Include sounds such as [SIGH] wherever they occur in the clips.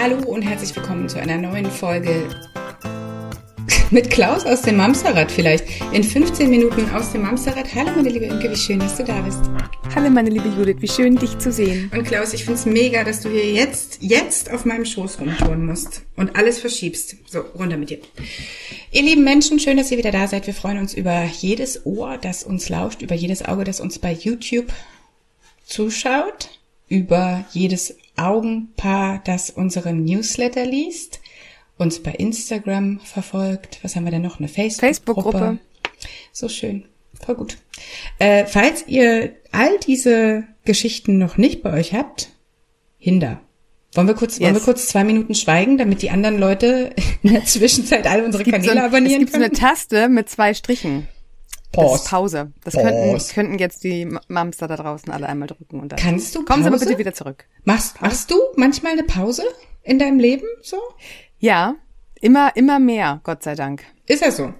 Hallo und herzlich willkommen zu einer neuen Folge mit Klaus aus dem Mamsterrad vielleicht. In 15 Minuten aus dem Mamsterrad. Hallo meine liebe Imke, wie schön, dass du da bist. Hallo meine liebe Judith, wie schön dich zu sehen. Und Klaus, ich find's mega, dass du hier jetzt, jetzt auf meinem Schoß rumtouren musst und alles verschiebst. So, runter mit dir. Ihr lieben Menschen, schön, dass ihr wieder da seid. Wir freuen uns über jedes Ohr, das uns lauscht, über jedes Auge, das uns bei YouTube zuschaut, über jedes Augenpaar, das unseren Newsletter liest, uns bei Instagram verfolgt. Was haben wir denn noch? Eine Facebook-Gruppe. Facebook so schön. Voll gut. Äh, falls ihr all diese Geschichten noch nicht bei euch habt, Hinder. Wollen wir kurz, yes. wollen wir kurz zwei Minuten schweigen, damit die anderen Leute [LAUGHS] in der Zwischenzeit alle unsere Kanäle so abonnieren Es gibt können? so eine Taste mit zwei Strichen. Pause. Das ist Pause. Das Pause. Könnten, könnten jetzt die Mamster da draußen alle einmal drücken und dann. Kannst du Kommen Sie aber bitte wieder zurück. Machst, machst du manchmal eine Pause in deinem Leben so? Ja, immer, immer mehr, Gott sei Dank. Ist er so?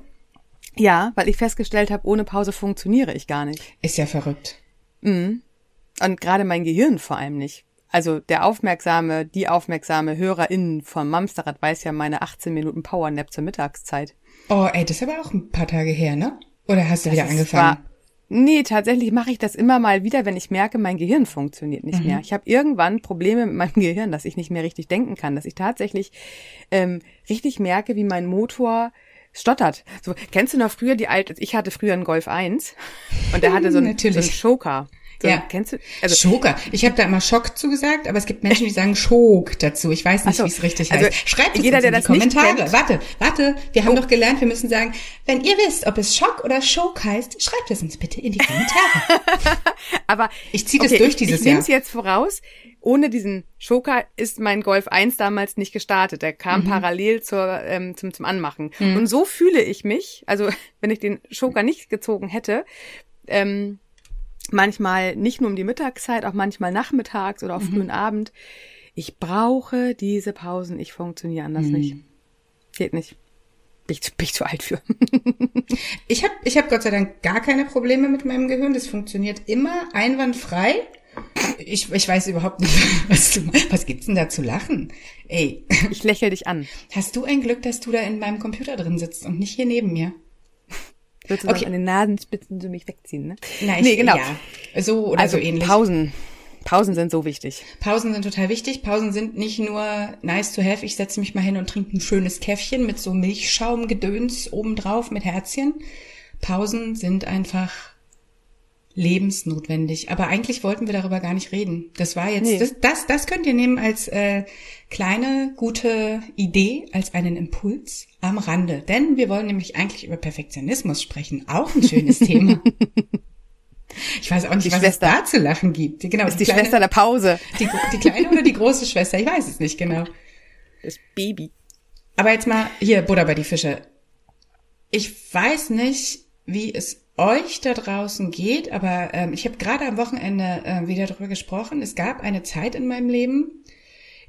Ja, weil ich festgestellt habe, ohne Pause funktioniere ich gar nicht. Ist ja verrückt. Mhm. Und gerade mein Gehirn vor allem nicht. Also der aufmerksame, die aufmerksame HörerInnen vom Mamsterrad weiß ja meine 18 Minuten Powernap zur Mittagszeit. Oh, ey, das ist aber auch ein paar Tage her, ne? Oder hast du das wieder angefangen? War, nee, tatsächlich mache ich das immer mal wieder, wenn ich merke, mein Gehirn funktioniert nicht mhm. mehr. Ich habe irgendwann Probleme mit meinem [LAUGHS] Gehirn, dass ich nicht mehr richtig denken kann, dass ich tatsächlich ähm, richtig merke, wie mein Motor stottert. So, kennst du noch früher die alte, ich hatte früher einen Golf 1 und der hatte so einen, so einen Schoker. So, ja. Kennst du? Also, Schoker. Ich habe da immer Schock zugesagt, aber es gibt Menschen, die sagen Schok dazu. Ich weiß nicht, so. wie es richtig also, heißt. Schreibt es jeder, uns in die Kommentare. Warte, warte. Wir haben oh. doch gelernt, wir müssen sagen, wenn ihr wisst, ob es Schock oder Schok heißt, schreibt es uns bitte in die Kommentare. [LAUGHS] aber ich ziehe das okay, durch dieses ich, ich Jahr. Ich jetzt voraus ohne diesen Schoker ist mein Golf 1 damals nicht gestartet. Der kam mhm. parallel zur, ähm, zum, zum Anmachen. Mhm. Und so fühle ich mich, also [LAUGHS] wenn ich den Schoker nicht gezogen hätte, ähm, manchmal nicht nur um die Mittagszeit, auch manchmal nachmittags oder auf mhm. frühen Abend. Ich brauche diese Pausen, ich funktioniere anders mhm. nicht. Geht nicht. Bin ich, bin ich zu alt für. [LAUGHS] ich habe ich hab Gott sei Dank gar keine Probleme mit meinem Gehirn. Das funktioniert immer einwandfrei. Ich, ich weiß überhaupt nicht, [LAUGHS] was, du, was gibt's denn da zu lachen? Ey. Ich lächle dich an. Hast du ein Glück, dass du da in meinem Computer drin sitzt und nicht hier neben mir? Du okay. an den Nasenspitzen so mich wegziehen, ne? Nein, nee, genau. Ja. So oder also so ähnlich. Pausen. Pausen sind so wichtig. Pausen sind total wichtig. Pausen sind nicht nur nice to have, ich setze mich mal hin und trinke ein schönes Käffchen mit so Milchschaumgedöns obendrauf mit Herzchen. Pausen sind einfach lebensnotwendig. Aber eigentlich wollten wir darüber gar nicht reden. Das war jetzt, nee. das, das, das könnt ihr nehmen als äh, kleine, gute Idee, als einen Impuls am Rande. Denn wir wollen nämlich eigentlich über Perfektionismus sprechen. Auch ein schönes [LAUGHS] Thema. Ich weiß auch nicht, die was Schwester. es da zu lachen gibt. Genau, ist die, die kleine, Schwester der Pause. Die, die kleine oder die große Schwester? Ich weiß es nicht genau. Das Baby. Aber jetzt mal hier Butter bei die Fische. Ich weiß nicht, wie es euch da draußen geht, aber ähm, ich habe gerade am Wochenende äh, wieder darüber gesprochen. Es gab eine Zeit in meinem Leben,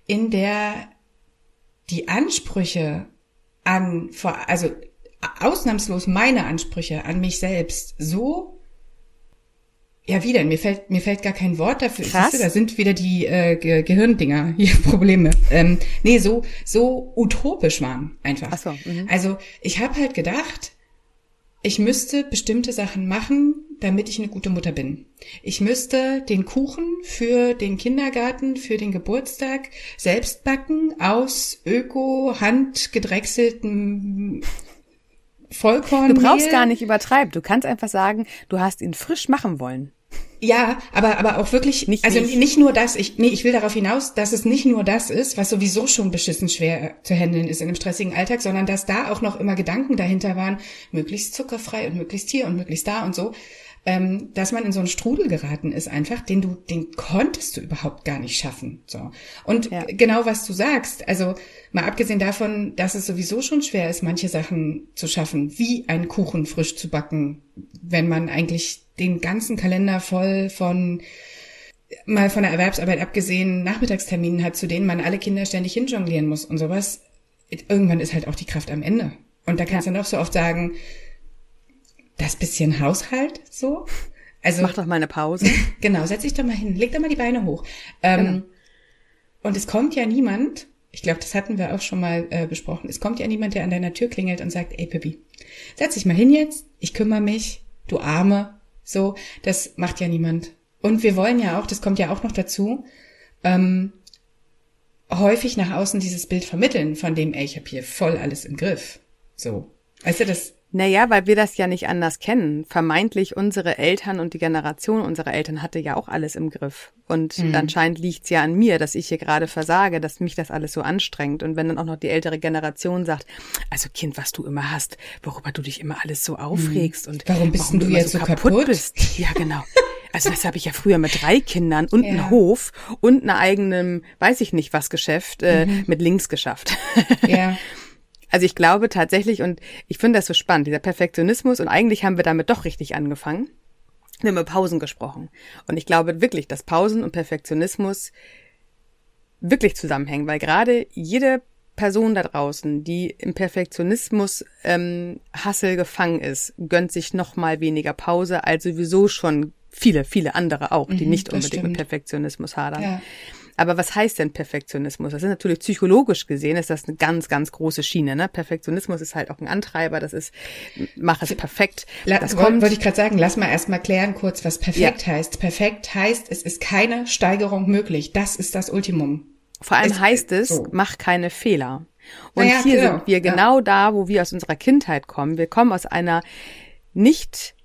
in der die Ansprüche an, also ausnahmslos meine Ansprüche an mich selbst so ja, wie denn? Mir fällt, mir fällt gar kein Wort dafür. Krass. Du, da sind wieder die äh, Ge Gehirndinger hier [LAUGHS] Probleme. Ähm, nee, so so utopisch waren einfach. Ach so, mh. Also ich habe halt gedacht, ich müsste bestimmte Sachen machen, damit ich eine gute Mutter bin. Ich müsste den Kuchen für den Kindergarten, für den Geburtstag selbst backen aus öko handgedrechseltem Vollkorn. Du brauchst gar nicht übertreiben. Du kannst einfach sagen, du hast ihn frisch machen wollen. Ja, aber aber auch wirklich, nicht, also nicht. nicht nur das. Ich nee, ich will darauf hinaus, dass es nicht nur das ist, was sowieso schon beschissen schwer zu handeln ist in einem stressigen Alltag, sondern dass da auch noch immer Gedanken dahinter waren, möglichst zuckerfrei und möglichst hier und möglichst da und so, ähm, dass man in so einen Strudel geraten ist einfach, den du, den konntest du überhaupt gar nicht schaffen. So und ja. genau was du sagst, also mal abgesehen davon, dass es sowieso schon schwer ist, manche Sachen zu schaffen, wie einen Kuchen frisch zu backen, wenn man eigentlich den ganzen Kalender voll von mal von der Erwerbsarbeit abgesehen Nachmittagsterminen hat, zu denen man alle Kinder ständig hinjonglieren muss und sowas. Irgendwann ist halt auch die Kraft am Ende. Und da kannst ja. du noch so oft sagen, das bisschen Haushalt so. Also mach doch mal eine Pause. [LAUGHS] genau, setz dich doch mal hin, leg doch mal die Beine hoch. Ähm, genau. Und es kommt ja niemand ich glaube, das hatten wir auch schon mal äh, besprochen. Es kommt ja niemand, der an deiner Tür klingelt und sagt, ey Pippi, setz dich mal hin jetzt, ich kümmere mich, du Arme. So, das macht ja niemand. Und wir wollen ja auch, das kommt ja auch noch dazu, ähm, häufig nach außen dieses Bild vermitteln, von dem, ey, ich habe hier voll alles im Griff. So. Weißt du, das naja, weil wir das ja nicht anders kennen. Vermeintlich unsere Eltern und die Generation unserer Eltern hatte ja auch alles im Griff. Und mhm. anscheinend liegt's ja an mir, dass ich hier gerade versage, dass mich das alles so anstrengt. Und wenn dann auch noch die ältere Generation sagt, also Kind, was du immer hast, worüber du dich immer alles so aufregst mhm. und warum bist warum du, jetzt so kaputt, kaputt bist. Ja, genau. [LAUGHS] Also das habe ich ja früher mit drei Kindern und ja. einem Hof und einer eigenen, weiß ich nicht was Geschäft äh, mhm. mit links geschafft. Ja. [LAUGHS] Also ich glaube tatsächlich, und ich finde das so spannend, dieser Perfektionismus, und eigentlich haben wir damit doch richtig angefangen. Wir haben über Pausen gesprochen. Und ich glaube wirklich, dass Pausen und Perfektionismus wirklich zusammenhängen, weil gerade jede Person da draußen, die im Perfektionismus ähm, Hassel gefangen ist, gönnt sich noch mal weniger Pause als sowieso schon viele, viele andere auch, die mhm, nicht unbedingt mit Perfektionismus hadern. Ja. Aber was heißt denn Perfektionismus? Das ist natürlich psychologisch gesehen, ist das eine ganz, ganz große Schiene. Ne? Perfektionismus ist halt auch ein Antreiber, das ist, mach es perfekt. La das kommt, wollte ich gerade sagen, lass mal erstmal klären kurz, was perfekt ja. heißt. Perfekt heißt, es ist keine Steigerung möglich. Das ist das Ultimum. Vor allem es, heißt es, so. mach keine Fehler. Und naja, hier genau. sind wir genau ja. da, wo wir aus unserer Kindheit kommen. Wir kommen aus einer nicht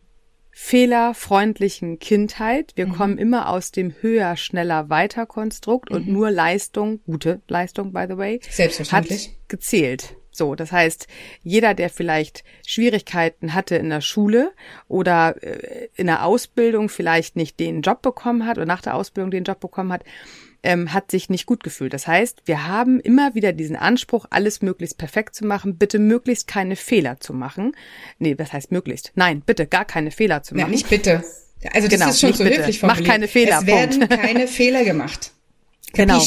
fehlerfreundlichen Kindheit. Wir mhm. kommen immer aus dem höher, schneller, weiter Konstrukt mhm. und nur Leistung, gute Leistung, by the way, Selbstverständlich. hat gezählt. So, das heißt, jeder, der vielleicht Schwierigkeiten hatte in der Schule oder äh, in der Ausbildung vielleicht nicht den Job bekommen hat oder nach der Ausbildung den Job bekommen hat, ähm, hat sich nicht gut gefühlt. Das heißt, wir haben immer wieder diesen Anspruch, alles möglichst perfekt zu machen, bitte möglichst keine Fehler zu machen. Nee, was heißt möglichst? Nein, bitte gar keine Fehler zu machen. Ja, nicht bitte. Also das genau, ist schon so bitte. höflich formuliert. Mach keine Fehler. Es werden [LAUGHS] keine Fehler gemacht. Genau.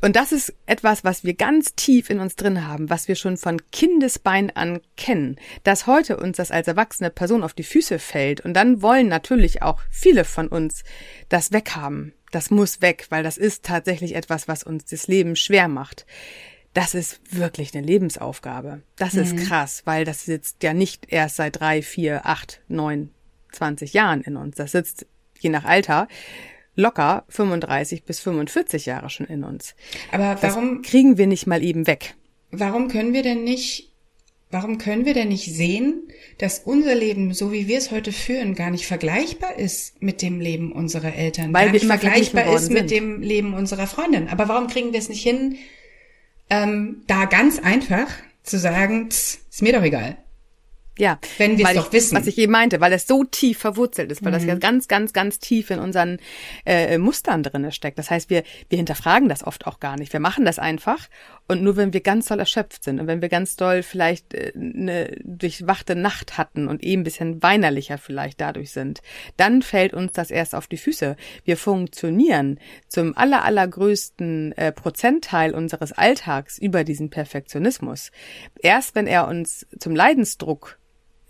Und das ist etwas, was wir ganz tief in uns drin haben, was wir schon von Kindesbein an kennen, dass heute uns das als erwachsene Person auf die Füße fällt. Und dann wollen natürlich auch viele von uns das weghaben das muss weg, weil das ist tatsächlich etwas, was uns das Leben schwer macht. Das ist wirklich eine Lebensaufgabe. Das mhm. ist krass, weil das sitzt ja nicht erst seit drei, vier, acht, neun, zwanzig Jahren in uns. Das sitzt je nach Alter locker 35 bis 45 Jahre schon in uns. Aber warum das kriegen wir nicht mal eben weg? Warum können wir denn nicht Warum können wir denn nicht sehen, dass unser Leben, so wie wir es heute führen, gar nicht vergleichbar ist mit dem Leben unserer Eltern? Weil gar nicht vergleichbar ist mit dem Leben unserer Freundin. Aber warum kriegen wir es nicht hin, ähm, da ganz einfach zu sagen, pss, ist mir doch egal. Ja, wenn wir es doch wissen. Was ich eben meinte, weil es so tief verwurzelt ist, weil mhm. das ja mhm. ganz, ganz, ganz tief in unseren äh, Mustern drinne steckt. Das heißt, wir, wir hinterfragen das oft auch gar nicht. Wir machen das einfach und nur wenn wir ganz doll erschöpft sind und wenn wir ganz doll vielleicht äh, eine durchwachte Nacht hatten und eben ein bisschen weinerlicher vielleicht dadurch sind, dann fällt uns das erst auf die Füße. Wir funktionieren zum aller, allergrößten äh, Prozentteil unseres Alltags über diesen Perfektionismus. Erst wenn er uns zum Leidensdruck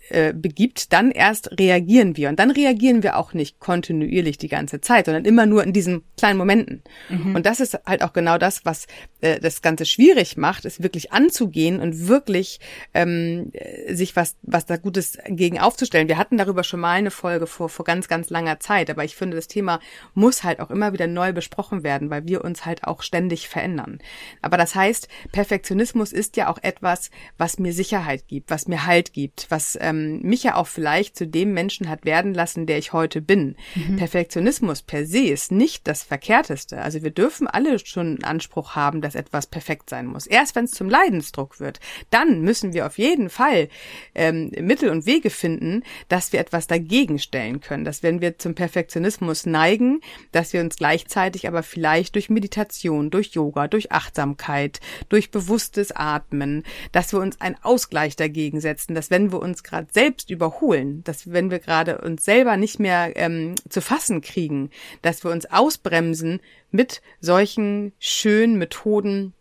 äh, begibt, dann erst reagieren wir. Und dann reagieren wir auch nicht kontinuierlich die ganze Zeit, sondern immer nur in diesen kleinen Momenten. Mhm. Und das ist halt auch genau das, was äh, das Ganze schwierig macht, ist wirklich anzugehen und wirklich ähm, äh, sich was, was da Gutes gegen aufzustellen. Wir hatten darüber schon mal eine Folge vor, vor ganz, ganz langer Zeit, aber ich finde, das Thema muss halt auch immer wieder neu besprochen werden, weil wir uns halt auch ständig verändern. Aber das heißt, Perfektionismus ist ja auch etwas, was mir Sicherheit gibt, was mir Halt gibt, was ähm, ähm, mich ja auch vielleicht zu dem Menschen hat werden lassen, der ich heute bin. Mhm. Perfektionismus per se ist nicht das Verkehrteste. Also wir dürfen alle schon einen Anspruch haben, dass etwas perfekt sein muss. Erst wenn es zum Leidensdruck wird, dann müssen wir auf jeden Fall ähm, Mittel und Wege finden, dass wir etwas dagegen stellen können. Dass wenn wir zum Perfektionismus neigen, dass wir uns gleichzeitig aber vielleicht durch Meditation, durch Yoga, durch Achtsamkeit, durch bewusstes Atmen, dass wir uns einen Ausgleich dagegen setzen, dass wenn wir uns gerade selbst überholen, dass wenn wir gerade uns selber nicht mehr ähm, zu fassen kriegen, dass wir uns ausbremsen mit solchen schönen Methoden,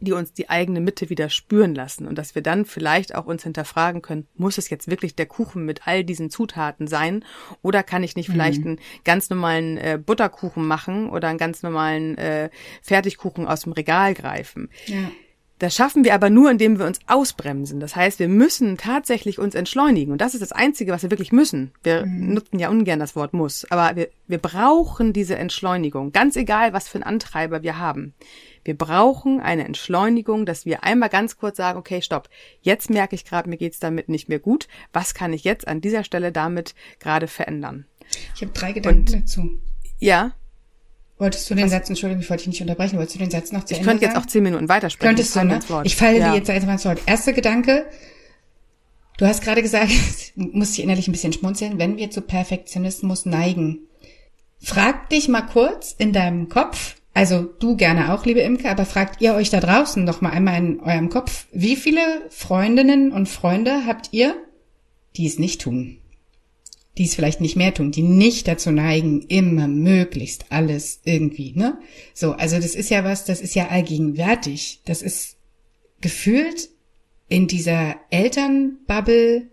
die uns die eigene Mitte wieder spüren lassen und dass wir dann vielleicht auch uns hinterfragen können, muss es jetzt wirklich der Kuchen mit all diesen Zutaten sein oder kann ich nicht vielleicht mhm. einen ganz normalen äh, Butterkuchen machen oder einen ganz normalen äh, Fertigkuchen aus dem Regal greifen? Ja. Das schaffen wir aber nur, indem wir uns ausbremsen. Das heißt, wir müssen tatsächlich uns entschleunigen. Und das ist das Einzige, was wir wirklich müssen. Wir mhm. nutzen ja ungern das Wort muss. Aber wir, wir brauchen diese Entschleunigung. Ganz egal, was für einen Antreiber wir haben. Wir brauchen eine Entschleunigung, dass wir einmal ganz kurz sagen, okay, stopp. Jetzt merke ich gerade, mir geht's damit nicht mehr gut. Was kann ich jetzt an dieser Stelle damit gerade verändern? Ich habe drei Gedanken Und, dazu. Ja. Wolltest du den Was? Satz, Entschuldigung, ich wollte dich nicht unterbrechen, wolltest du den Satz noch zu ich Ende Ich könnte jetzt auch zehn Minuten weitersprechen. Könntest du, ne? Ich falle ja. dir jetzt einfach ins Wort. Erster Gedanke, du hast gerade gesagt, [LAUGHS] muss ich innerlich ein bisschen schmunzeln, wenn wir zu Perfektionismus neigen. Frag dich mal kurz in deinem Kopf, also du gerne auch, liebe Imke, aber fragt ihr euch da draußen doch mal einmal in eurem Kopf, wie viele Freundinnen und Freunde habt ihr, die es nicht tun? Die es vielleicht nicht mehr tun, die nicht dazu neigen, immer möglichst alles irgendwie, ne? So, also das ist ja was, das ist ja allgegenwärtig. Das ist gefühlt in dieser Elternbubble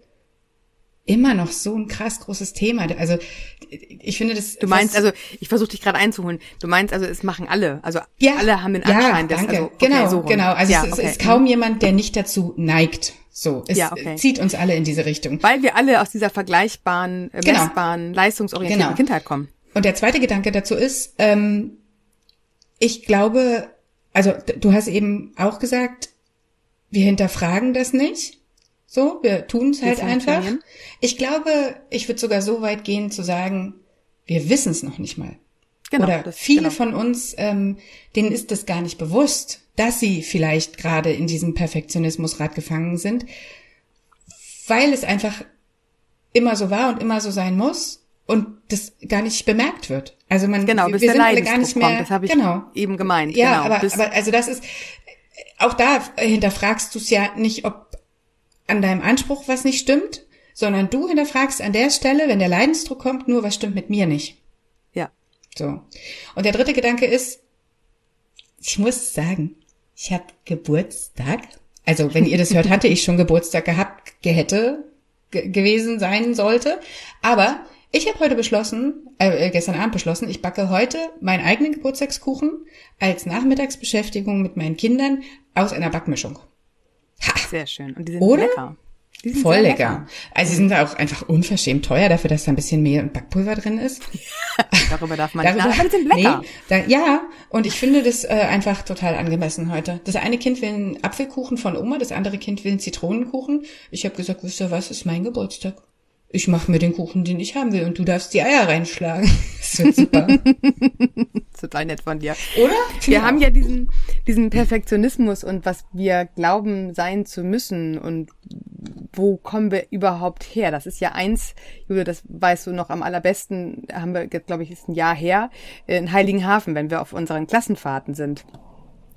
immer noch so ein krass großes Thema. Also ich finde das. Du meinst also, ich versuche dich gerade einzuholen. Du meinst also, es machen alle. Also ja, alle haben den Anschein. Ja, danke. Also, okay, genau, so genau. Also ja, es, okay. ist kaum jemand, der nicht dazu neigt. So, es ja, okay. zieht uns alle in diese Richtung. Weil wir alle aus dieser vergleichbaren, äh, genau. messbaren, leistungsorientierten genau. Kindheit kommen. Und der zweite Gedanke dazu ist, ähm, ich glaube, also du hast eben auch gesagt, wir hinterfragen das nicht. So, wir tun es halt einfach. Ich glaube, ich würde sogar so weit gehen zu sagen, wir wissen es noch nicht mal. Genau, Oder das, viele genau. von uns, ähm, denen ist das gar nicht bewusst, dass sie vielleicht gerade in diesem Perfektionismusrad gefangen sind, weil es einfach immer so war und immer so sein muss und das gar nicht bemerkt wird. Also man genau, bis wir der sind alle gar nicht mehr. Kommt, das habe ich genau. eben gemeint. Ja, genau, aber, aber also das ist auch da hinterfragst du es ja nicht, ob an deinem Anspruch was nicht stimmt, sondern du hinterfragst an der Stelle, wenn der Leidensdruck kommt, nur was stimmt mit mir nicht. Ja. So. Und der dritte Gedanke ist, ich muss sagen, ich habe Geburtstag. Also wenn ihr das hört, hatte ich schon Geburtstag gehabt, hätte gewesen sein sollte. Aber ich habe heute beschlossen, äh, gestern Abend beschlossen, ich backe heute meinen eigenen Geburtstagskuchen als Nachmittagsbeschäftigung mit meinen Kindern aus einer Backmischung. Sehr schön. Und die sind Oder? lecker. Die sind Voll lecker. lecker. Also sie sind auch einfach unverschämt teuer dafür, dass da ein bisschen Mehl und Backpulver drin ist. [LAUGHS] Darüber darf man nicht Darüber, aber die sind lecker. Nee, da, ja, und ich finde das äh, einfach total angemessen heute. Das eine Kind will einen Apfelkuchen von Oma, das andere Kind will einen Zitronenkuchen. Ich habe gesagt, wisst ihr was, ist mein Geburtstag ich mache mir den Kuchen, den ich haben will und du darfst die Eier reinschlagen. [LAUGHS] Das wird super. [LAUGHS] Total nett von dir. Oder? Wir haben ja diesen, diesen Perfektionismus und was wir glauben sein zu müssen und wo kommen wir überhaupt her? Das ist ja eins, Julia, das weißt du noch am allerbesten, haben wir, glaube ich, ist ein Jahr her, in Heiligenhafen, wenn wir auf unseren Klassenfahrten sind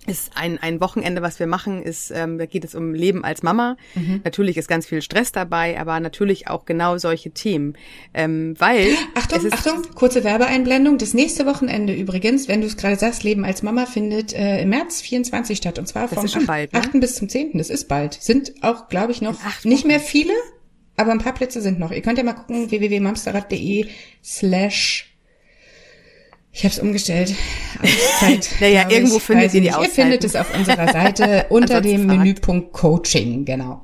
ist ein, ein Wochenende, was wir machen, ist, ähm, da geht es um Leben als Mama. Mhm. Natürlich ist ganz viel Stress dabei, aber natürlich auch genau solche Themen. Ähm, weil. [GASPS] Achtung, Achtung, kurze Werbeeinblendung. Das nächste Wochenende übrigens, wenn du es gerade sagst, Leben als Mama findet äh, im März 24 statt. Und zwar vom 8, bald, ne? 8. bis zum 10. Das ist bald. Sind auch, glaube ich, noch nicht mehr viele, aber ein paar Plätze sind noch. Ihr könnt ja mal gucken, www.mamsterrad.de slash ich habe es umgestellt. Zeit, [LAUGHS] naja, irgendwo ich, findet ihr die Auszeiten. Ihr findet es auf unserer Seite [LAUGHS] unter dem Menüpunkt Coaching, genau.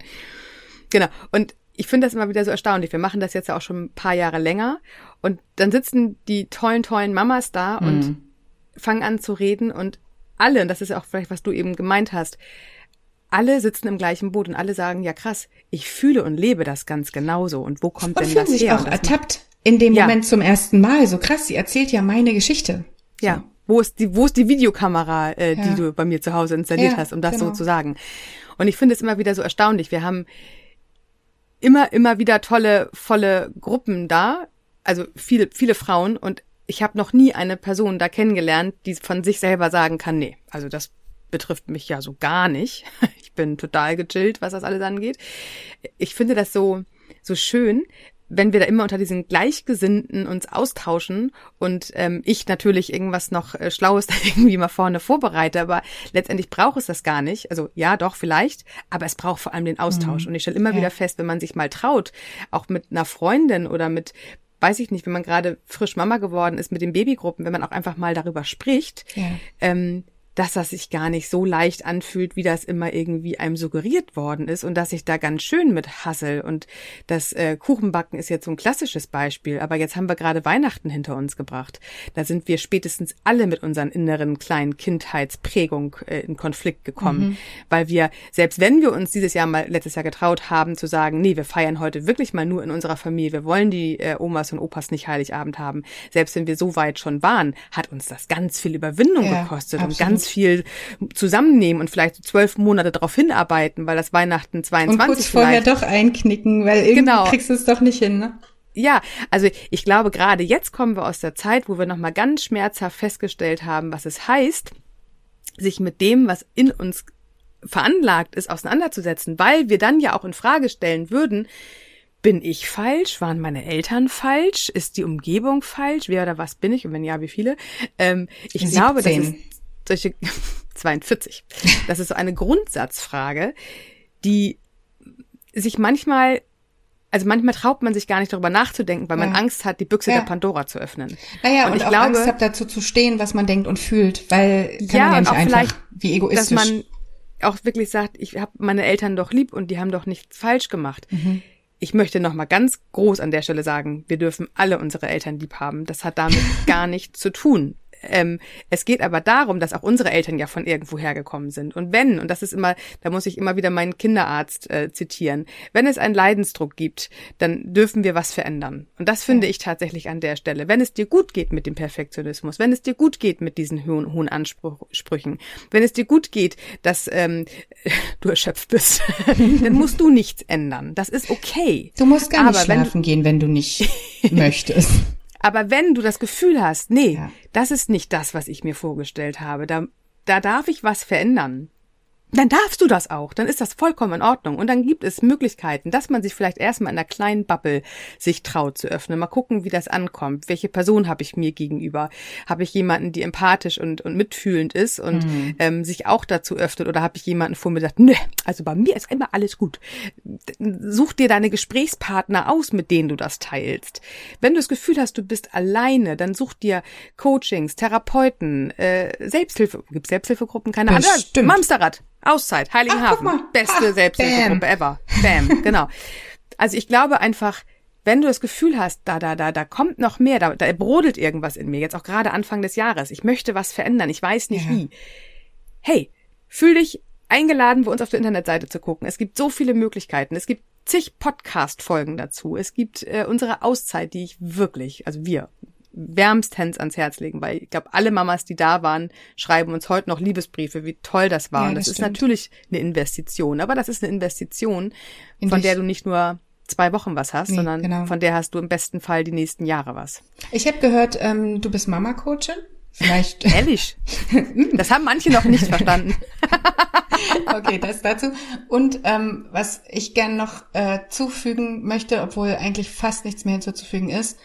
Genau. Und ich finde das immer wieder so erstaunlich. Wir machen das jetzt ja auch schon ein paar Jahre länger. Und dann sitzen die tollen, tollen Mamas da mhm. und fangen an zu reden und alle, und das ist ja auch vielleicht, was du eben gemeint hast, alle sitzen im gleichen Boot und alle sagen, ja krass, ich fühle und lebe das ganz genauso. Und wo kommt und denn das her? sich auch ertappt in dem ja. Moment zum ersten Mal. So krass, sie erzählt ja meine Geschichte. So. Ja. Wo ist die, wo ist die Videokamera, äh, ja. die du bei mir zu Hause installiert ja, hast, um das genau. so zu sagen? Und ich finde es immer wieder so erstaunlich. Wir haben immer, immer wieder tolle, volle Gruppen da. Also viele, viele Frauen und ich habe noch nie eine Person da kennengelernt, die von sich selber sagen kann, nee, also das betrifft mich ja so gar nicht. [LAUGHS] Ich bin total gechillt, was das alles angeht. Ich finde das so, so schön, wenn wir da immer unter diesen Gleichgesinnten uns austauschen und ähm, ich natürlich irgendwas noch äh, Schlaues [LAUGHS] da irgendwie mal vorne vorbereite, aber letztendlich braucht es das gar nicht. Also ja, doch, vielleicht, aber es braucht vor allem den Austausch. Mhm. Und ich stelle immer ja. wieder fest, wenn man sich mal traut, auch mit einer Freundin oder mit weiß ich nicht, wenn man gerade frisch Mama geworden ist mit den Babygruppen, wenn man auch einfach mal darüber spricht, ja. ähm, dass das sich gar nicht so leicht anfühlt, wie das immer irgendwie einem suggeriert worden ist und dass ich da ganz schön mit hassel und das äh, Kuchenbacken ist jetzt so ein klassisches Beispiel, aber jetzt haben wir gerade Weihnachten hinter uns gebracht. Da sind wir spätestens alle mit unseren inneren kleinen Kindheitsprägung äh, in Konflikt gekommen, mhm. weil wir selbst wenn wir uns dieses Jahr mal letztes Jahr getraut haben zu sagen, nee, wir feiern heute wirklich mal nur in unserer Familie, wir wollen die äh, Omas und Opas nicht Heiligabend haben, selbst wenn wir so weit schon waren, hat uns das ganz viel Überwindung ja, gekostet absolut. und ganz viel zusammennehmen und vielleicht zwölf Monate darauf hinarbeiten, weil das Weihnachten 22 Und kurz vorher doch einknicken, weil irgendwie genau. kriegst du es doch nicht hin, ne? Ja, also ich glaube, gerade jetzt kommen wir aus der Zeit, wo wir nochmal ganz schmerzhaft festgestellt haben, was es heißt, sich mit dem, was in uns veranlagt ist, auseinanderzusetzen, weil wir dann ja auch in Frage stellen würden, bin ich falsch? Waren meine Eltern falsch? Ist die Umgebung falsch? Wer oder was bin ich? Und wenn ja, wie viele? Ähm, ich 17. glaube, das ist solche [LAUGHS] 42. Das ist so eine Grundsatzfrage, die sich manchmal also manchmal traut man sich gar nicht darüber nachzudenken, weil ja. man Angst hat, die Büchse ja. der Pandora zu öffnen. Naja, und, und ich auch glaube, Angst hat dazu zu stehen, was man denkt und fühlt, weil kann ja, man ja nicht einfach wie egoistisch. Dass man auch wirklich sagt, ich habe meine Eltern doch lieb und die haben doch nichts falsch gemacht. Mhm. Ich möchte noch mal ganz groß an der Stelle sagen, wir dürfen alle unsere Eltern lieb haben. Das hat damit [LAUGHS] gar nichts zu tun. Ähm, es geht aber darum, dass auch unsere Eltern ja von irgendwo hergekommen sind. Und wenn, und das ist immer, da muss ich immer wieder meinen Kinderarzt äh, zitieren, wenn es einen Leidensdruck gibt, dann dürfen wir was verändern. Und das finde ja. ich tatsächlich an der Stelle. Wenn es dir gut geht mit dem Perfektionismus, wenn es dir gut geht mit diesen hohen, hohen Ansprüchen, wenn es dir gut geht, dass ähm, [LAUGHS] du erschöpft bist, [LAUGHS] dann musst du nichts ändern. Das ist okay. Du musst gar nicht aber schlafen wenn gehen, wenn du nicht [LAUGHS] möchtest. Aber wenn du das Gefühl hast, nee, ja. das ist nicht das, was ich mir vorgestellt habe, da, da darf ich was verändern, dann darfst du das auch. Dann ist das vollkommen in Ordnung. Und dann gibt es Möglichkeiten, dass man sich vielleicht erstmal in einer kleinen Bubble sich traut zu öffnen. Mal gucken, wie das ankommt. Welche Person habe ich mir gegenüber? Habe ich jemanden, die empathisch und, und mitfühlend ist und mhm. ähm, sich auch dazu öffnet? Oder habe ich jemanden vor mir, der sagt, nö, also bei mir ist immer alles gut. Such dir deine Gesprächspartner aus, mit denen du das teilst. Wenn du das Gefühl hast, du bist alleine, dann such dir Coachings, Therapeuten, äh, Selbsthilfe, gibt Selbsthilfegruppen, keine Ahnung. Mamsterrad. Auszeit, Heiligenhafen. Ach, Beste Ach, Selbsthilfegruppe ever. [LAUGHS] Bam, genau. Also ich glaube einfach, wenn du das Gefühl hast, da, da, da, da kommt noch mehr, da, da brodelt irgendwas in mir, jetzt auch gerade Anfang des Jahres, ich möchte was verändern, ich weiß nicht ja. wie. Hey, fühl dich eingeladen, bei uns auf der Internetseite zu gucken. Es gibt so viele Möglichkeiten. Es gibt zig Podcast-Folgen dazu. Es gibt äh, unsere Auszeit, die ich wirklich, also wir, wärmstens ans Herz legen, weil ich glaube, alle Mamas, die da waren, schreiben uns heute noch Liebesbriefe, wie toll das war. Ja, das, das ist natürlich eine Investition, aber das ist eine Investition, In von der du nicht nur zwei Wochen was hast, nee, sondern genau. von der hast du im besten Fall die nächsten Jahre was. Ich habe gehört, ähm, du bist Mama-Coachin. Vielleicht. [LAUGHS] Ehrlich. [LAUGHS] Das haben manche noch nicht verstanden. [LAUGHS] okay, das dazu. Und ähm, was ich gern noch äh, zufügen möchte, obwohl eigentlich fast nichts mehr hinzuzufügen ist,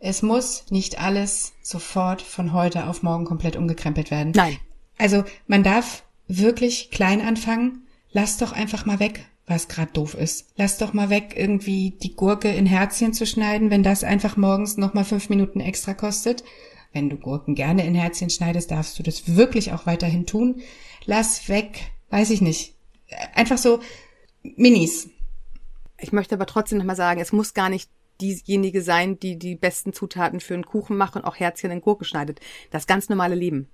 es muss nicht alles sofort von heute auf morgen komplett umgekrempelt werden. Nein. Also man darf wirklich klein anfangen. Lass doch einfach mal weg, was gerade doof ist. Lass doch mal weg, irgendwie die Gurke in Herzchen zu schneiden, wenn das einfach morgens nochmal fünf Minuten extra kostet. Wenn du Gurken gerne in Herzchen schneidest, darfst du das wirklich auch weiterhin tun. Lass weg, weiß ich nicht. Einfach so Minis. Ich möchte aber trotzdem nochmal sagen, es muss gar nicht diejenige sein, die die besten Zutaten für einen Kuchen macht und auch Herzchen in Gurken schneidet. Das ganz normale Leben.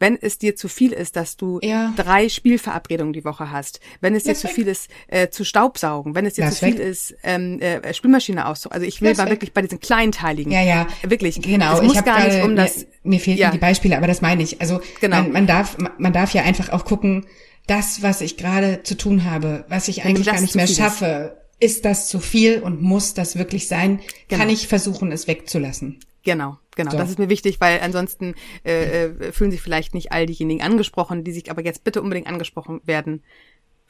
Wenn es dir zu viel ist, dass du ja. drei Spielverabredungen die Woche hast, wenn es dir Lass zu weg. viel ist, äh, zu Staubsaugen, wenn es dir Lass zu viel weg. ist, ähm, äh, Spülmaschine auszu. Also ich will mal wirklich bei diesen kleinteiligen. Ja, ja. Wirklich. Genau. Es muss ich gar nicht um das. Mir, mir fehlten ja. die Beispiele, aber das meine ich. Also genau. man, man darf, man darf ja einfach auch gucken, das, was ich gerade zu tun habe, was ich eigentlich gar nicht mehr schaffe, ist das zu viel und muss das wirklich sein? Genau. Kann ich versuchen, es wegzulassen? Genau, genau. So. Das ist mir wichtig, weil ansonsten äh, äh, fühlen sich vielleicht nicht all diejenigen angesprochen, die sich aber jetzt bitte unbedingt angesprochen werden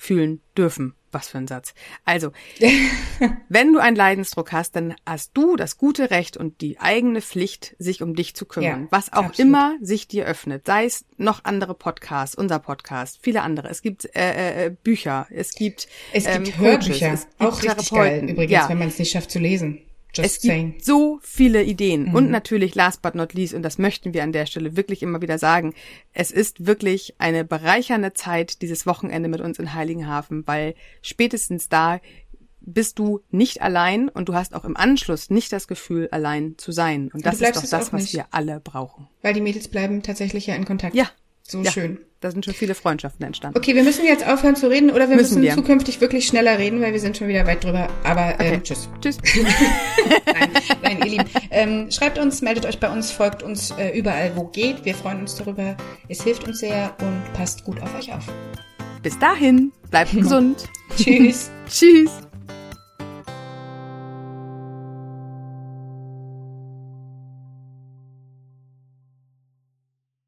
fühlen dürfen. Was für ein Satz. Also, [LAUGHS] wenn du einen Leidensdruck hast, dann hast du das gute Recht und die eigene Pflicht, sich um dich zu kümmern. Ja, was auch absolut. immer sich dir öffnet. Sei es noch andere Podcasts, unser Podcast, viele andere. Es gibt äh, äh, Bücher, es gibt Es gibt ähm, Hörbücher, es gibt auch richtig geil übrigens, ja. wenn man es nicht schafft zu lesen. Just es saying. gibt so viele Ideen. Mhm. Und natürlich, last but not least, und das möchten wir an der Stelle wirklich immer wieder sagen, es ist wirklich eine bereichernde Zeit, dieses Wochenende mit uns in Heiligenhafen, weil spätestens da bist du nicht allein und du hast auch im Anschluss nicht das Gefühl, allein zu sein. Und das ist doch das, was wir alle brauchen. Weil die Mädels bleiben tatsächlich ja in Kontakt. Ja. So ja. schön. Da sind schon viele Freundschaften entstanden. Okay, wir müssen jetzt aufhören zu reden oder wir müssen, müssen wir. zukünftig wirklich schneller reden, weil wir sind schon wieder weit drüber. Aber ähm, okay. tschüss. Tschüss. [LAUGHS] nein, nein, ihr Lieben. Ähm, schreibt uns, meldet euch bei uns, folgt uns äh, überall, wo geht. Wir freuen uns darüber. Es hilft uns sehr und passt gut auf euch auf. Bis dahin, bleibt [LAUGHS] gesund. Tschüss. [LAUGHS] Tschüss.